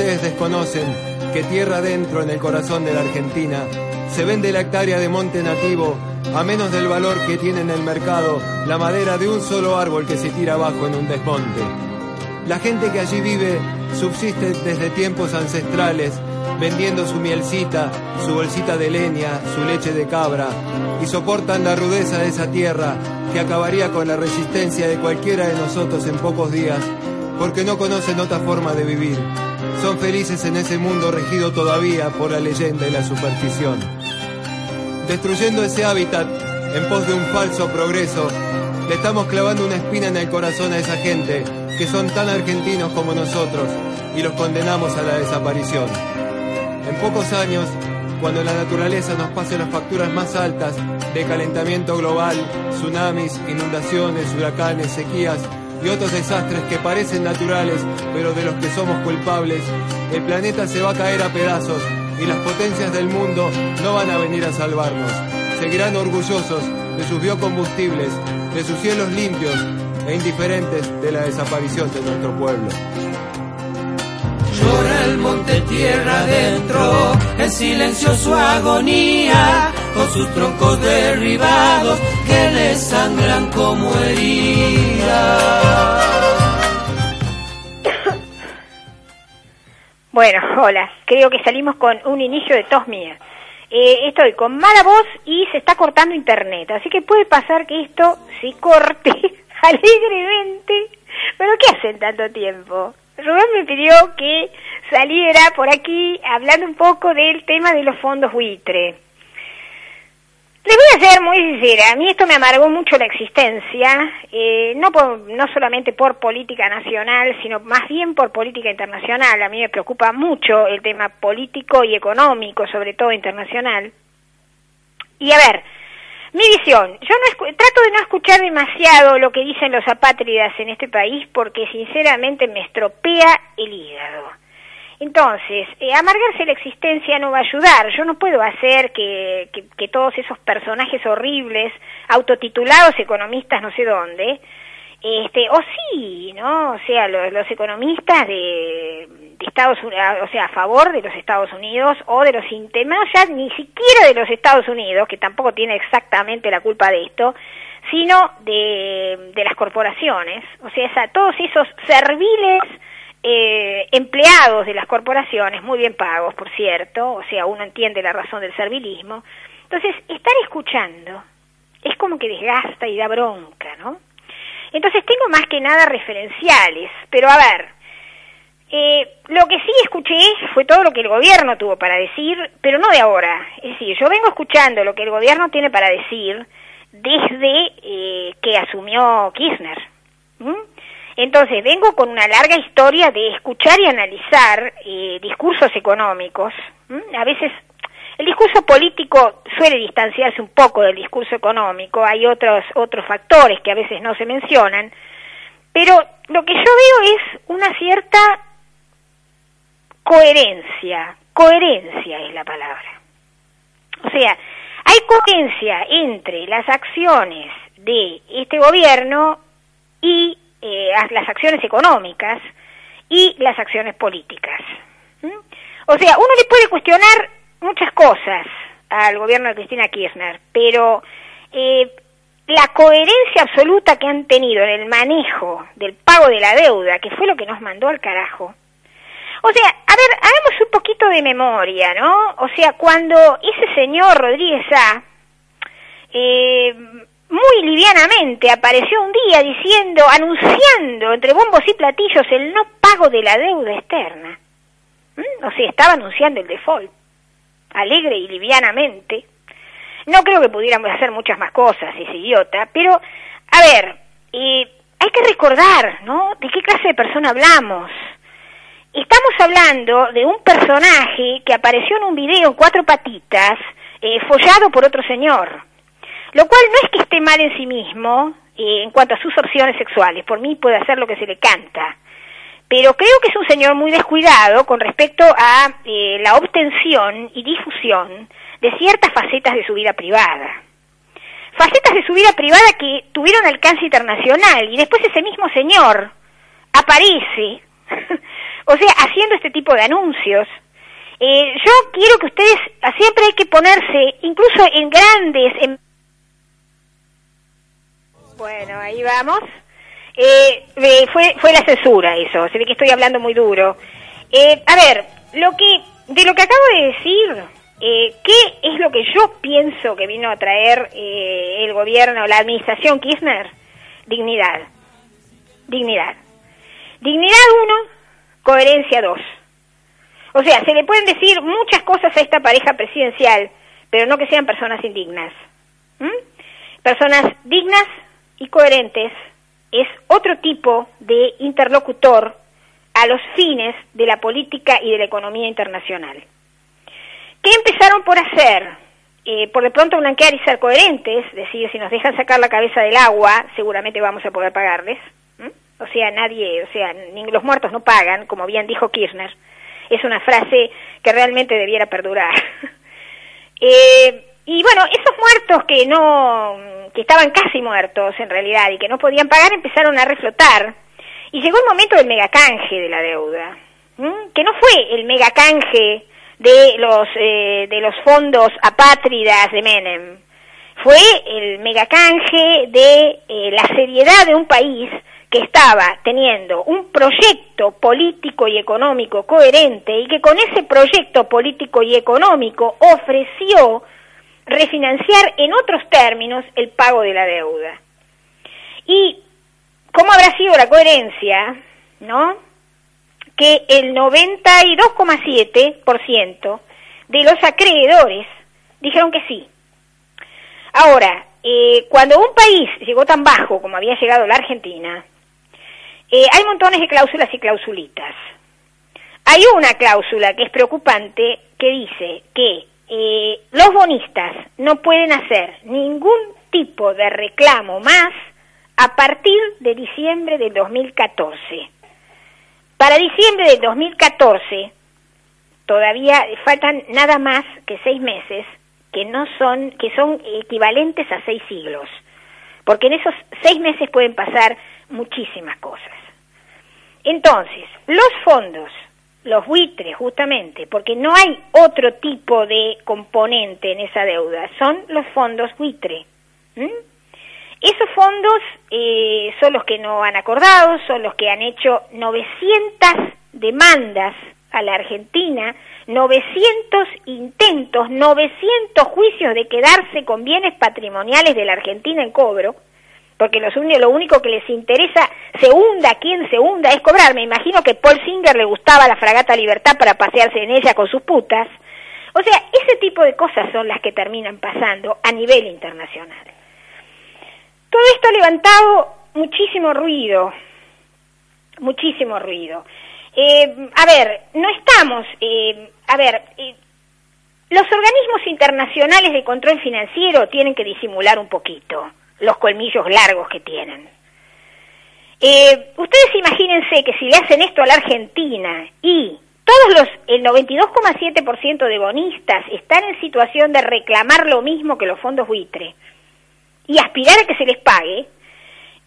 Ustedes desconocen que tierra adentro en el corazón de la Argentina se vende la hectárea de monte nativo a menos del valor que tiene en el mercado la madera de un solo árbol que se tira abajo en un desmonte. La gente que allí vive subsiste desde tiempos ancestrales vendiendo su mielcita, su bolsita de leña, su leche de cabra y soportan la rudeza de esa tierra que acabaría con la resistencia de cualquiera de nosotros en pocos días porque no conocen otra forma de vivir. Son felices en ese mundo regido todavía por la leyenda y la superstición. Destruyendo ese hábitat en pos de un falso progreso, le estamos clavando una espina en el corazón a esa gente que son tan argentinos como nosotros y los condenamos a la desaparición. En pocos años, cuando la naturaleza nos pase las facturas más altas de calentamiento global, tsunamis, inundaciones, huracanes, sequías, y otros desastres que parecen naturales, pero de los que somos culpables, el planeta se va a caer a pedazos y las potencias del mundo no van a venir a salvarnos. Seguirán orgullosos de sus biocombustibles, de sus cielos limpios e indiferentes de la desaparición de nuestro pueblo. Llora el monte tierra adentro, en silencio su agonía, con sus troncos derribados que le sangran como heridas. Bueno, hola, creo que salimos con un inicio de tos mía. Eh, estoy con mala voz y se está cortando internet, así que puede pasar que esto se corte alegremente. Pero ¿qué hacen tanto tiempo? Rubén me pidió que saliera por aquí hablando un poco del tema de los fondos buitre. Les voy a ser muy sincera, a mí esto me amargó mucho la existencia, eh, no, no solamente por política nacional, sino más bien por política internacional. A mí me preocupa mucho el tema político y económico, sobre todo internacional. Y a ver, mi visión, yo no trato de no escuchar demasiado lo que dicen los apátridas en este país porque sinceramente me estropea el hígado. Entonces, eh, amargarse la existencia no va a ayudar. Yo no puedo hacer que, que, todos esos personajes horribles, autotitulados economistas no sé dónde, este, o sí, ¿no? O sea, los, economistas de, Estados Unidos, o sea, a favor de los Estados Unidos o de los no ya ni siquiera de los Estados Unidos, que tampoco tiene exactamente la culpa de esto, sino de, de las corporaciones, o sea, todos esos serviles eh, empleados de las corporaciones, muy bien pagos, por cierto, o sea, uno entiende la razón del servilismo. Entonces, estar escuchando es como que desgasta y da bronca, ¿no? Entonces, tengo más que nada referenciales, pero a ver, eh, lo que sí escuché fue todo lo que el gobierno tuvo para decir, pero no de ahora. Es decir, yo vengo escuchando lo que el gobierno tiene para decir desde eh, que asumió Kirchner. Entonces, vengo con una larga historia de escuchar y analizar eh, discursos económicos. A veces el discurso político suele distanciarse un poco del discurso económico, hay otros, otros factores que a veces no se mencionan, pero lo que yo veo es una cierta coherencia, coherencia es la palabra. O sea, hay coherencia entre las acciones de este gobierno y eh, las acciones económicas y las acciones políticas. O sea, uno le puede cuestionar muchas cosas al gobierno de Cristina Kirchner, pero eh, la coherencia absoluta que han tenido en el manejo del pago de la deuda, que fue lo que nos mandó al carajo. O sea, a ver, hagamos un poquito de memoria, ¿no? O sea, cuando ese señor Rodríguez A eh, muy livianamente apareció un día diciendo, anunciando entre bombos y platillos el no pago de la deuda externa. ¿Mm? O sea, estaba anunciando el default, alegre y livianamente. No creo que pudiéramos hacer muchas más cosas, ese idiota, pero, a ver, hay que recordar, ¿no? ¿De qué clase de persona hablamos? Estamos hablando de un personaje que apareció en un video en cuatro patitas, eh, follado por otro señor. Lo cual no es que esté mal en sí mismo eh, en cuanto a sus opciones sexuales. Por mí puede hacer lo que se le canta. Pero creo que es un señor muy descuidado con respecto a eh, la obtención y difusión de ciertas facetas de su vida privada. Facetas de su vida privada que tuvieron alcance internacional y después ese mismo señor aparece o sea, haciendo este tipo de anuncios. Eh, yo quiero que ustedes, siempre hay que ponerse, incluso en grandes... Bueno, ahí vamos. Eh, eh, fue, fue la censura eso, se ve que estoy hablando muy duro. a ver, lo que, de lo que acabo de decir, ¿qué es lo que yo pienso que vino a traer el gobierno, la administración Kirchner? Dignidad. Dignidad. Dignidad uno, coherencia dos. O sea, se le pueden decir muchas cosas a esta pareja presidencial, pero no que sean personas indignas. Personas dignas y coherentes es otro tipo de interlocutor a los fines de la política y de la economía internacional. ¿Qué empezaron por hacer? Eh, por de pronto blanquear y ser coherentes, es decir, si nos dejan sacar la cabeza del agua, seguramente vamos a poder pagarles o sea, nadie, o sea, ni los muertos no pagan, como bien dijo Kirchner. Es una frase que realmente debiera perdurar. eh, y bueno, esos muertos que no, que estaban casi muertos en realidad y que no podían pagar empezaron a reflotar. Y llegó el momento del megacanje de la deuda, que no fue el megacanje de los, eh, de los fondos apátridas de Menem, fue el megacanje de eh, la seriedad de un país que estaba teniendo un proyecto político y económico coherente y que con ese proyecto político y económico ofreció refinanciar en otros términos el pago de la deuda. ¿Y cómo habrá sido la coherencia? ¿No? Que el 92,7% de los acreedores dijeron que sí. Ahora, eh, cuando un país llegó tan bajo como había llegado la Argentina, eh, hay montones de cláusulas y clausulitas. Hay una cláusula que es preocupante que dice que eh, los bonistas no pueden hacer ningún tipo de reclamo más a partir de diciembre del 2014. Para diciembre del 2014 todavía faltan nada más que seis meses que no son que son equivalentes a seis siglos, porque en esos seis meses pueden pasar muchísimas cosas. Entonces, los fondos, los buitres justamente, porque no hay otro tipo de componente en esa deuda, son los fondos buitre. Esos fondos eh, son los que no han acordado, son los que han hecho 900 demandas a la Argentina, 900 intentos, 900 juicios de quedarse con bienes patrimoniales de la Argentina en cobro, porque lo único que les interesa, se hunda quien se hunda, es cobrar. Me imagino que Paul Singer le gustaba la fragata Libertad para pasearse en ella con sus putas. O sea, ese tipo de cosas son las que terminan pasando a nivel internacional. Todo esto ha levantado muchísimo ruido, muchísimo ruido. Eh, a ver, no estamos, eh, a ver, eh, los organismos internacionales de control financiero tienen que disimular un poquito los colmillos largos que tienen. Eh, ustedes imagínense que si le hacen esto a la Argentina y todos los, el 92,7% de bonistas están en situación de reclamar lo mismo que los fondos buitre y aspirar a que se les pague,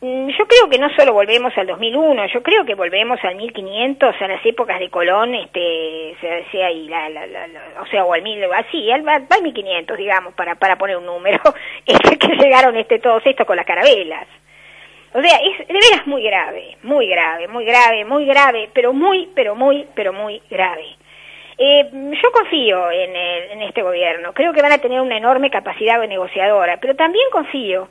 yo creo que no solo volvemos al 2001, yo creo que volvemos al 1500, a las épocas de Colón, este, sea, y la, o sea, o al 1000, así, al, al 1500, digamos, para, para poner un número, que llegaron este, todos estos con las carabelas. O sea, es de veras muy grave, muy grave, muy grave, muy grave, pero muy, pero muy, pero muy grave. Eh, yo confío en, en este gobierno, creo que van a tener una enorme capacidad negociadora, pero también confío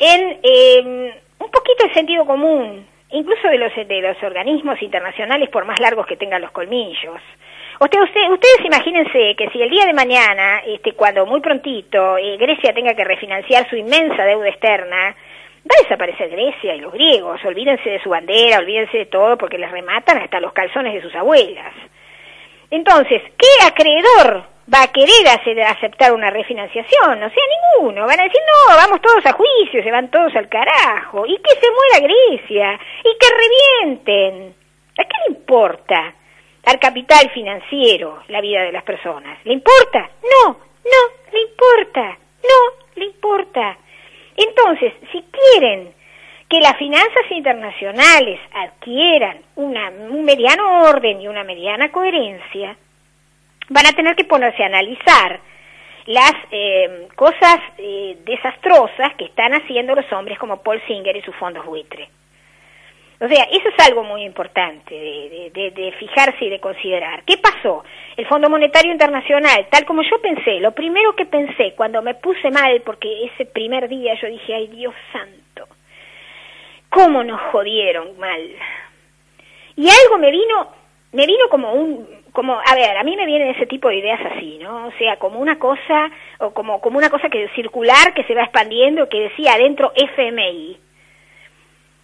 en eh, un poquito de sentido común, incluso de los, de los organismos internacionales, por más largos que tengan los colmillos. Usted, ustedes imagínense que si el día de mañana, este, cuando muy prontito eh, Grecia tenga que refinanciar su inmensa deuda externa, va a desaparecer Grecia y los griegos, olvídense de su bandera, olvídense de todo porque les rematan hasta los calzones de sus abuelas. Entonces, ¿qué acreedor va a querer hacer, aceptar una refinanciación? O sea, ninguno. Van a decir, no, vamos todos a juicio, se van todos al carajo. Y que se muera Grecia. Y que revienten. ¿A qué le importa al capital financiero la vida de las personas? ¿Le importa? No, no, le importa. No, le importa. Entonces, si quieren que las finanzas internacionales adquieran una, un mediano orden y una mediana coherencia, van a tener que ponerse a analizar las eh, cosas eh, desastrosas que están haciendo los hombres como Paul Singer y sus fondos buitre. O sea, eso es algo muy importante de, de, de, fijarse y de considerar. ¿Qué pasó? El Fondo Monetario Internacional, tal como yo pensé, lo primero que pensé cuando me puse mal, porque ese primer día yo dije, ay Dios santo, cómo nos jodieron mal. Y algo me vino, me vino como un, como, a ver, a mí me vienen ese tipo de ideas así, ¿no? O sea, como una cosa, o como, como una cosa que circular que se va expandiendo, que decía adentro FMI.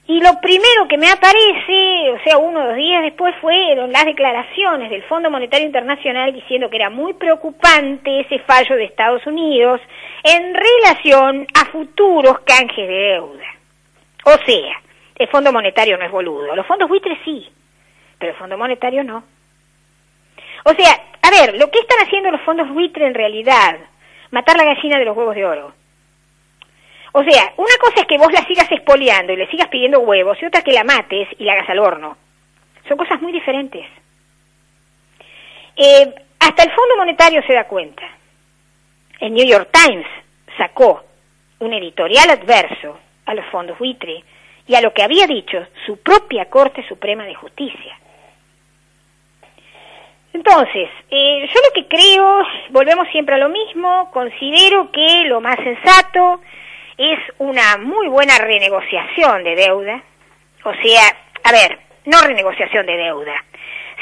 Y lo primero que me aparece, o sea, uno o dos días después, fueron las declaraciones del Fondo Monetario Internacional diciendo que era muy preocupante ese fallo de Estados Unidos en relación a futuros canjes de deuda. O sea, el Fondo Monetario no es boludo. Los fondos buitres sí, pero el Fondo Monetario no. O sea, a ver, lo que están haciendo los fondos buitres en realidad, matar la gallina de los huevos de oro. O sea, una cosa es que vos la sigas expoliando y le sigas pidiendo huevos, y otra que la mates y la hagas al horno. Son cosas muy diferentes. Eh, hasta el Fondo Monetario se da cuenta. El New York Times sacó un editorial adverso a los fondos buitre y a lo que había dicho su propia Corte Suprema de Justicia. Entonces, eh, yo lo que creo, volvemos siempre a lo mismo, considero que lo más sensato es una muy buena renegociación de deuda, o sea, a ver, no renegociación de deuda,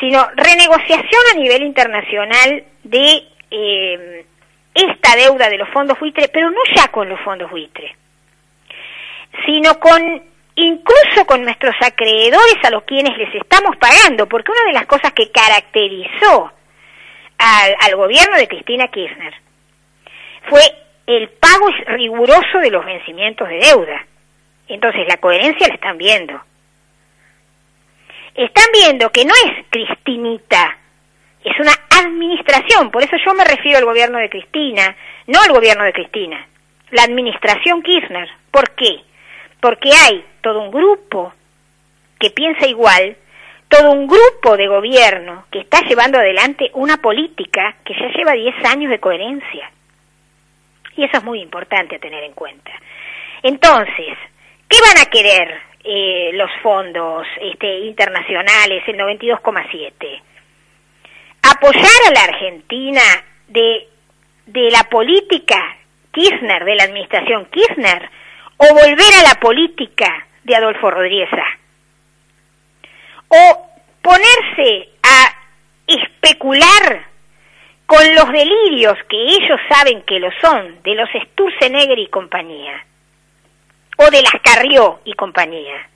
sino renegociación a nivel internacional de eh, esta deuda de los fondos buitre, pero no ya con los fondos buitre, sino con incluso con nuestros acreedores a los quienes les estamos pagando, porque una de las cosas que caracterizó al, al gobierno de Cristina Kirchner fue el pago riguroso de los vencimientos de deuda. Entonces la coherencia la están viendo. Están viendo que no es Cristinita, es una administración, por eso yo me refiero al gobierno de Cristina, no al gobierno de Cristina, la administración Kirchner. ¿Por qué? Porque hay todo un grupo que piensa igual, todo un grupo de gobierno que está llevando adelante una política que ya lleva 10 años de coherencia. Y eso es muy importante a tener en cuenta. Entonces, ¿qué van a querer eh, los fondos este, internacionales, el 92,7? Apoyar a la Argentina de, de la política Kirchner, de la administración Kirchner, o volver a la política de Adolfo Rodríguez o ponerse a especular con los delirios que ellos saben que lo son, de los Sturzenegger y compañía, o de las Carrió y compañía.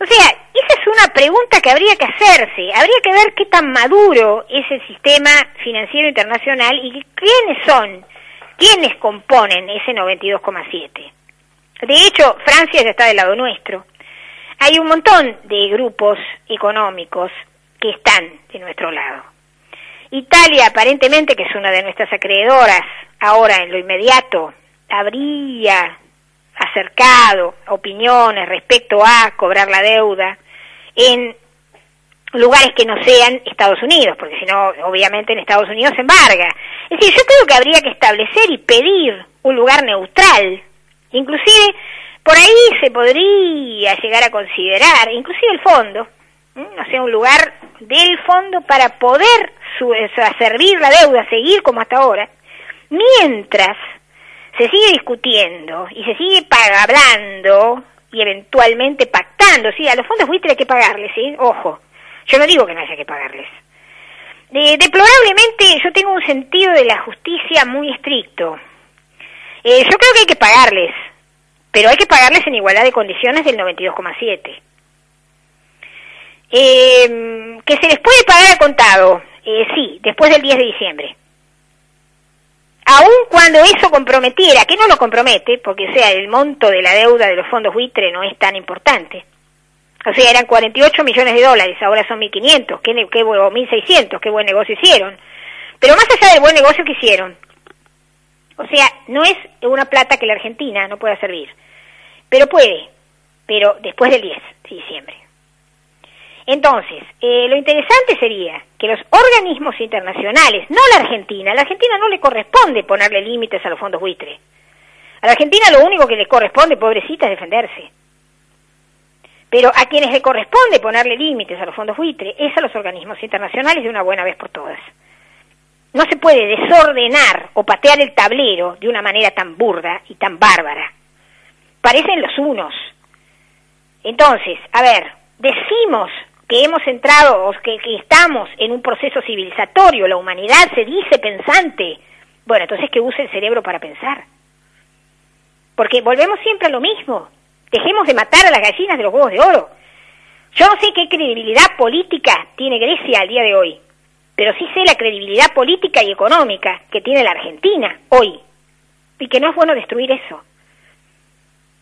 O sea, esa es una pregunta que habría que hacerse. Habría que ver qué tan maduro es el sistema financiero internacional y quiénes son, quiénes componen ese 92,7. De hecho, Francia ya está del lado nuestro. Hay un montón de grupos económicos que están de nuestro lado. Italia, aparentemente, que es una de nuestras acreedoras, ahora en lo inmediato, habría acercado opiniones respecto a cobrar la deuda en lugares que no sean Estados Unidos, porque si no, obviamente en Estados Unidos se embarga. Es decir, yo creo que habría que establecer y pedir un lugar neutral, inclusive por ahí se podría llegar a considerar, inclusive el fondo, o sea, un lugar del fondo para poder su, servir la deuda, seguir como hasta ahora, mientras se sigue discutiendo y se sigue hablando y eventualmente pactando, sí, a los fondos buitres hay que pagarles, ¿sí? Ojo, yo no digo que no haya que pagarles. deplorablemente yo tengo un sentido de la justicia muy estricto. Eh, yo creo que hay que pagarles, pero hay que pagarles en igualdad de condiciones del 92,7. Eh, que se les puede pagar a contado, eh, sí, después del 10 de diciembre. Aun cuando eso comprometiera, que no lo compromete, porque sea el monto de la deuda de los fondos buitre no es tan importante. O sea, eran 48 millones de dólares, ahora son 1.500, qué, qué, o 1.600, qué buen negocio hicieron. Pero más allá del buen negocio que hicieron, o sea, no es una plata que la Argentina no pueda servir, pero puede, pero después del 10 de diciembre. Entonces, eh, lo interesante sería que los organismos internacionales, no la Argentina, a la Argentina no le corresponde ponerle límites a los fondos buitre. A la Argentina lo único que le corresponde, pobrecita, es defenderse. Pero a quienes le corresponde ponerle límites a los fondos buitre es a los organismos internacionales de una buena vez por todas. No se puede desordenar o patear el tablero de una manera tan burda y tan bárbara. Parecen los unos. Entonces, a ver, decimos que hemos entrado o que, que, estamos en un proceso civilizatorio, la humanidad se dice pensante, bueno, entonces que use el cerebro para pensar. Porque volvemos siempre a lo mismo. Dejemos de matar a las gallinas de los huevos de oro. Yo no sé qué credibilidad política tiene Grecia al día de hoy, pero sí sé la credibilidad política y económica que tiene la Argentina hoy, y que no es bueno destruir eso.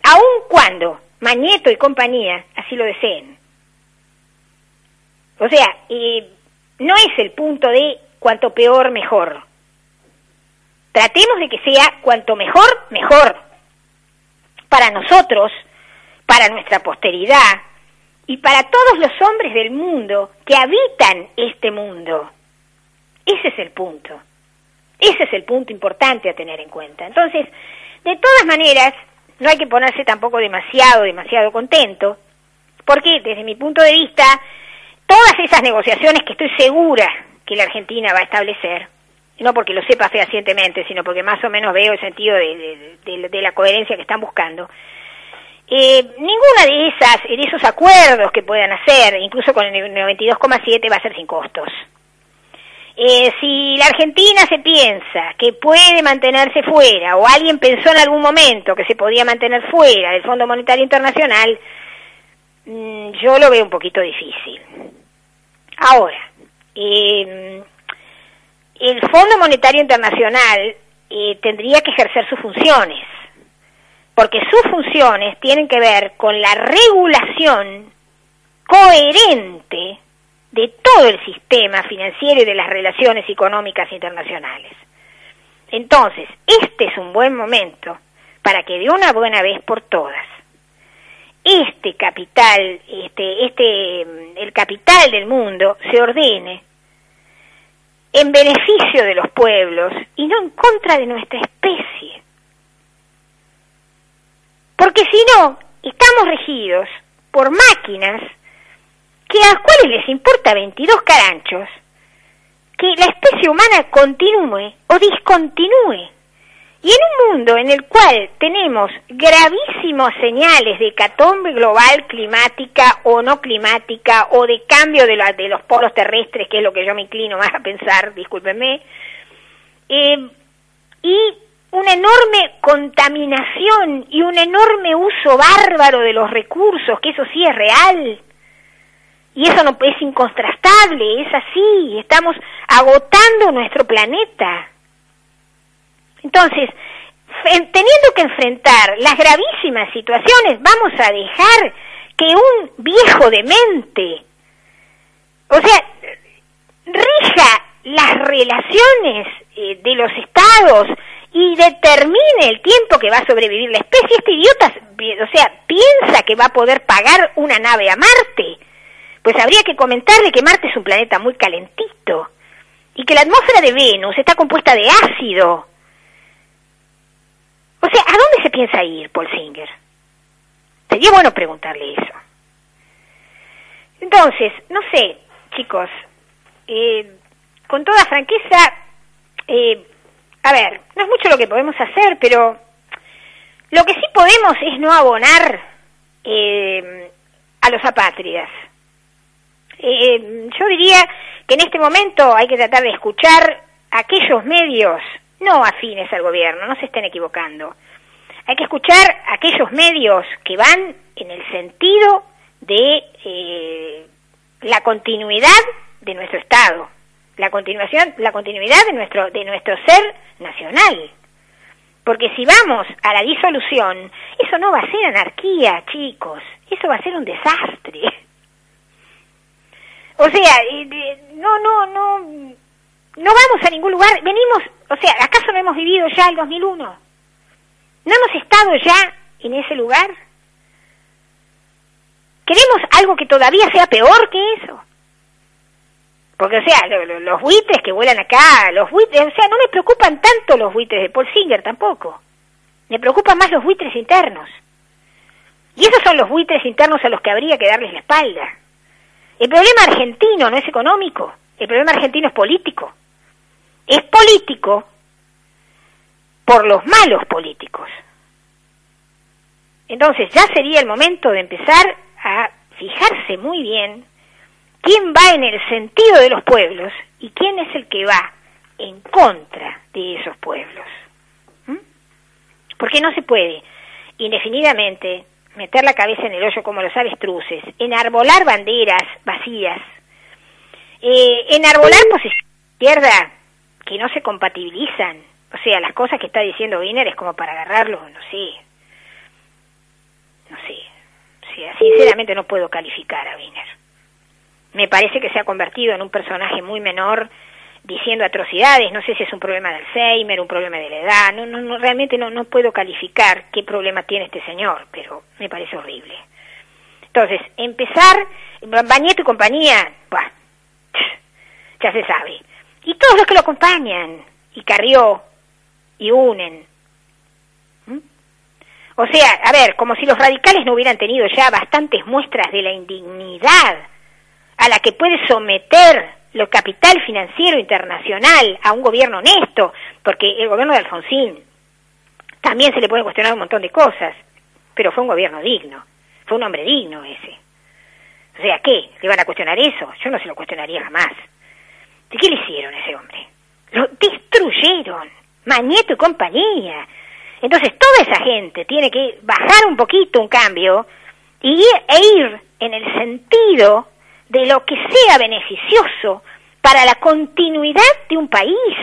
Aun cuando Mañeto y compañía así lo deseen. O sea, no es el punto de cuanto peor, mejor. Tratemos de que sea cuanto mejor, mejor. Para nosotros, para nuestra posteridad y para todos los hombres del mundo que habitan este mundo. Ese es el punto. Ese es el punto importante a tener en cuenta. Entonces, de todas maneras, no hay que ponerse tampoco demasiado, demasiado contento, porque desde mi punto de vista, todas esas negociaciones que estoy segura que la Argentina va a establecer, no porque lo sepa fehacientemente, sino porque más o menos veo el sentido de, de, de la coherencia que están buscando, eh, ninguna de esas, de esos acuerdos que puedan hacer, incluso con el 92,7, va a ser sin costos. Eh, si la Argentina se piensa que puede mantenerse fuera, o alguien pensó en algún momento que se podía mantener fuera del Fondo Monetario Internacional, mmm, yo lo veo un poquito difícil. Ahora, eh, el Fondo Monetario Internacional eh, tendría que ejercer sus funciones porque sus funciones tienen que ver con la regulación coherente de todo el sistema financiero y de las relaciones económicas internacionales. Entonces, este es un buen momento para que de una buena vez por todas este capital, este, este, el capital del mundo se ordene en beneficio de los pueblos y no en contra de nuestra especie. Porque si no, estamos regidos por máquinas que a las cuales les importa 22 caranchos que la especie humana continúe o discontinúe. Y en un mundo en el cual tenemos gravísimas señales de hecatombe global climática o no climática o de cambio de, los polos terrestres, que es lo que yo me inclino más a pensar, discúlpenme, eh, y una enorme contaminación y un enorme uso bárbaro de los recursos, que eso sí es real. Y eso no es incontrastable, es así, estamos agotando nuestro planeta. Entonces, teniendo que enfrentar las gravísimas situaciones, vamos a dejar que un viejo demente, o sea, rija las relaciones eh, de los estados, y determine el tiempo que va a sobrevivir la especie. Este idiota, o sea, piensa que va a poder pagar una nave a Marte. Pues habría que comentarle que Marte es un planeta muy calentito y que la atmósfera de Venus está compuesta de ácido. O sea, ¿a dónde se piensa ir, Paul Singer? Sería bueno preguntarle eso. Entonces, no sé, chicos, eh, con toda franqueza, eh, a ver, no es mucho lo que podemos hacer, pero lo que sí podemos es no abonar eh, a los apátridas. Eh, yo diría que en este momento hay que tratar de escuchar aquellos medios no afines al gobierno, no se estén equivocando. hay que escuchar aquellos medios que van en el sentido de eh, la continuidad de nuestro Estado, la continuación, la continuidad de nuestro, de nuestro ser nacional. Porque si vamos a la disolución, eso no va a ser anarquía, chicos, eso va a ser un desastre. O sea, no, no, no, no vamos a ningún lugar, venimos, o sea, ¿acaso no hemos vivido ya el 2001? ¿No hemos estado ya en ese lugar? ¿Queremos algo que todavía sea peor que eso? Porque, o sea, los buitres que vuelan acá, los buitres, o sea, no me preocupan tanto los buitres de Paul Singer tampoco. Me preocupan más los buitres internos. Y esos son los buitres internos a los que habría que darles la espalda. El problema argentino no es económico, el problema argentino es político. Es político por los malos políticos. Entonces ya sería el momento de empezar a fijarse muy bien quién va en el sentido de los pueblos y quién es el que va en contra de esos pueblos. ¿Mm? Porque no se puede indefinidamente meter la cabeza en el hoyo como los avestruces, enarbolar banderas vacías, eh, enarbolar posiciones de izquierda que no se compatibilizan. O sea, las cosas que está diciendo Wiener es como para agarrarlo, no sé. No sé. Sinceramente no puedo calificar a Wiener me parece que se ha convertido en un personaje muy menor diciendo atrocidades, no sé si es un problema de Alzheimer, un problema de la edad, no, no, realmente no, no puedo calificar qué problema tiene este señor, pero me parece horrible. Entonces, empezar, Bañeto y compañía, bah, ya se sabe. Y todos los que lo acompañan, y Carrió, y unen. ¿Mm? O sea, a ver, como si los radicales no hubieran tenido ya bastantes muestras de la indignidad a la que puede someter lo capital financiero internacional a un gobierno honesto, porque el gobierno de Alfonsín también se le puede cuestionar un montón de cosas, pero fue un gobierno digno, fue un hombre digno ese. O sea, ¿qué? ¿Le van a cuestionar eso? Yo no se lo cuestionaría jamás. ¿De qué le hicieron a ese hombre? Lo destruyeron, Mañeto y compañía. Entonces toda esa gente tiene que bajar un poquito un cambio y, e ir en el sentido de lo que sea beneficioso para la continuidad de un país.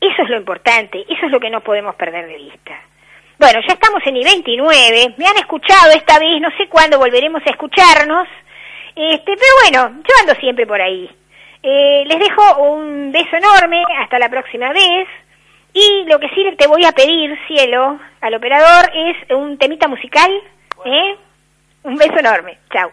Eso es lo importante, eso es lo que no podemos perder de vista. Bueno, ya estamos en I-29, me han escuchado esta vez, no sé cuándo volveremos a escucharnos, este, pero bueno, yo ando siempre por ahí. Eh, les dejo un beso enorme, hasta la próxima vez, y lo que sí te voy a pedir, cielo, al operador, es un temita musical, ¿eh? Un beso enorme, chao.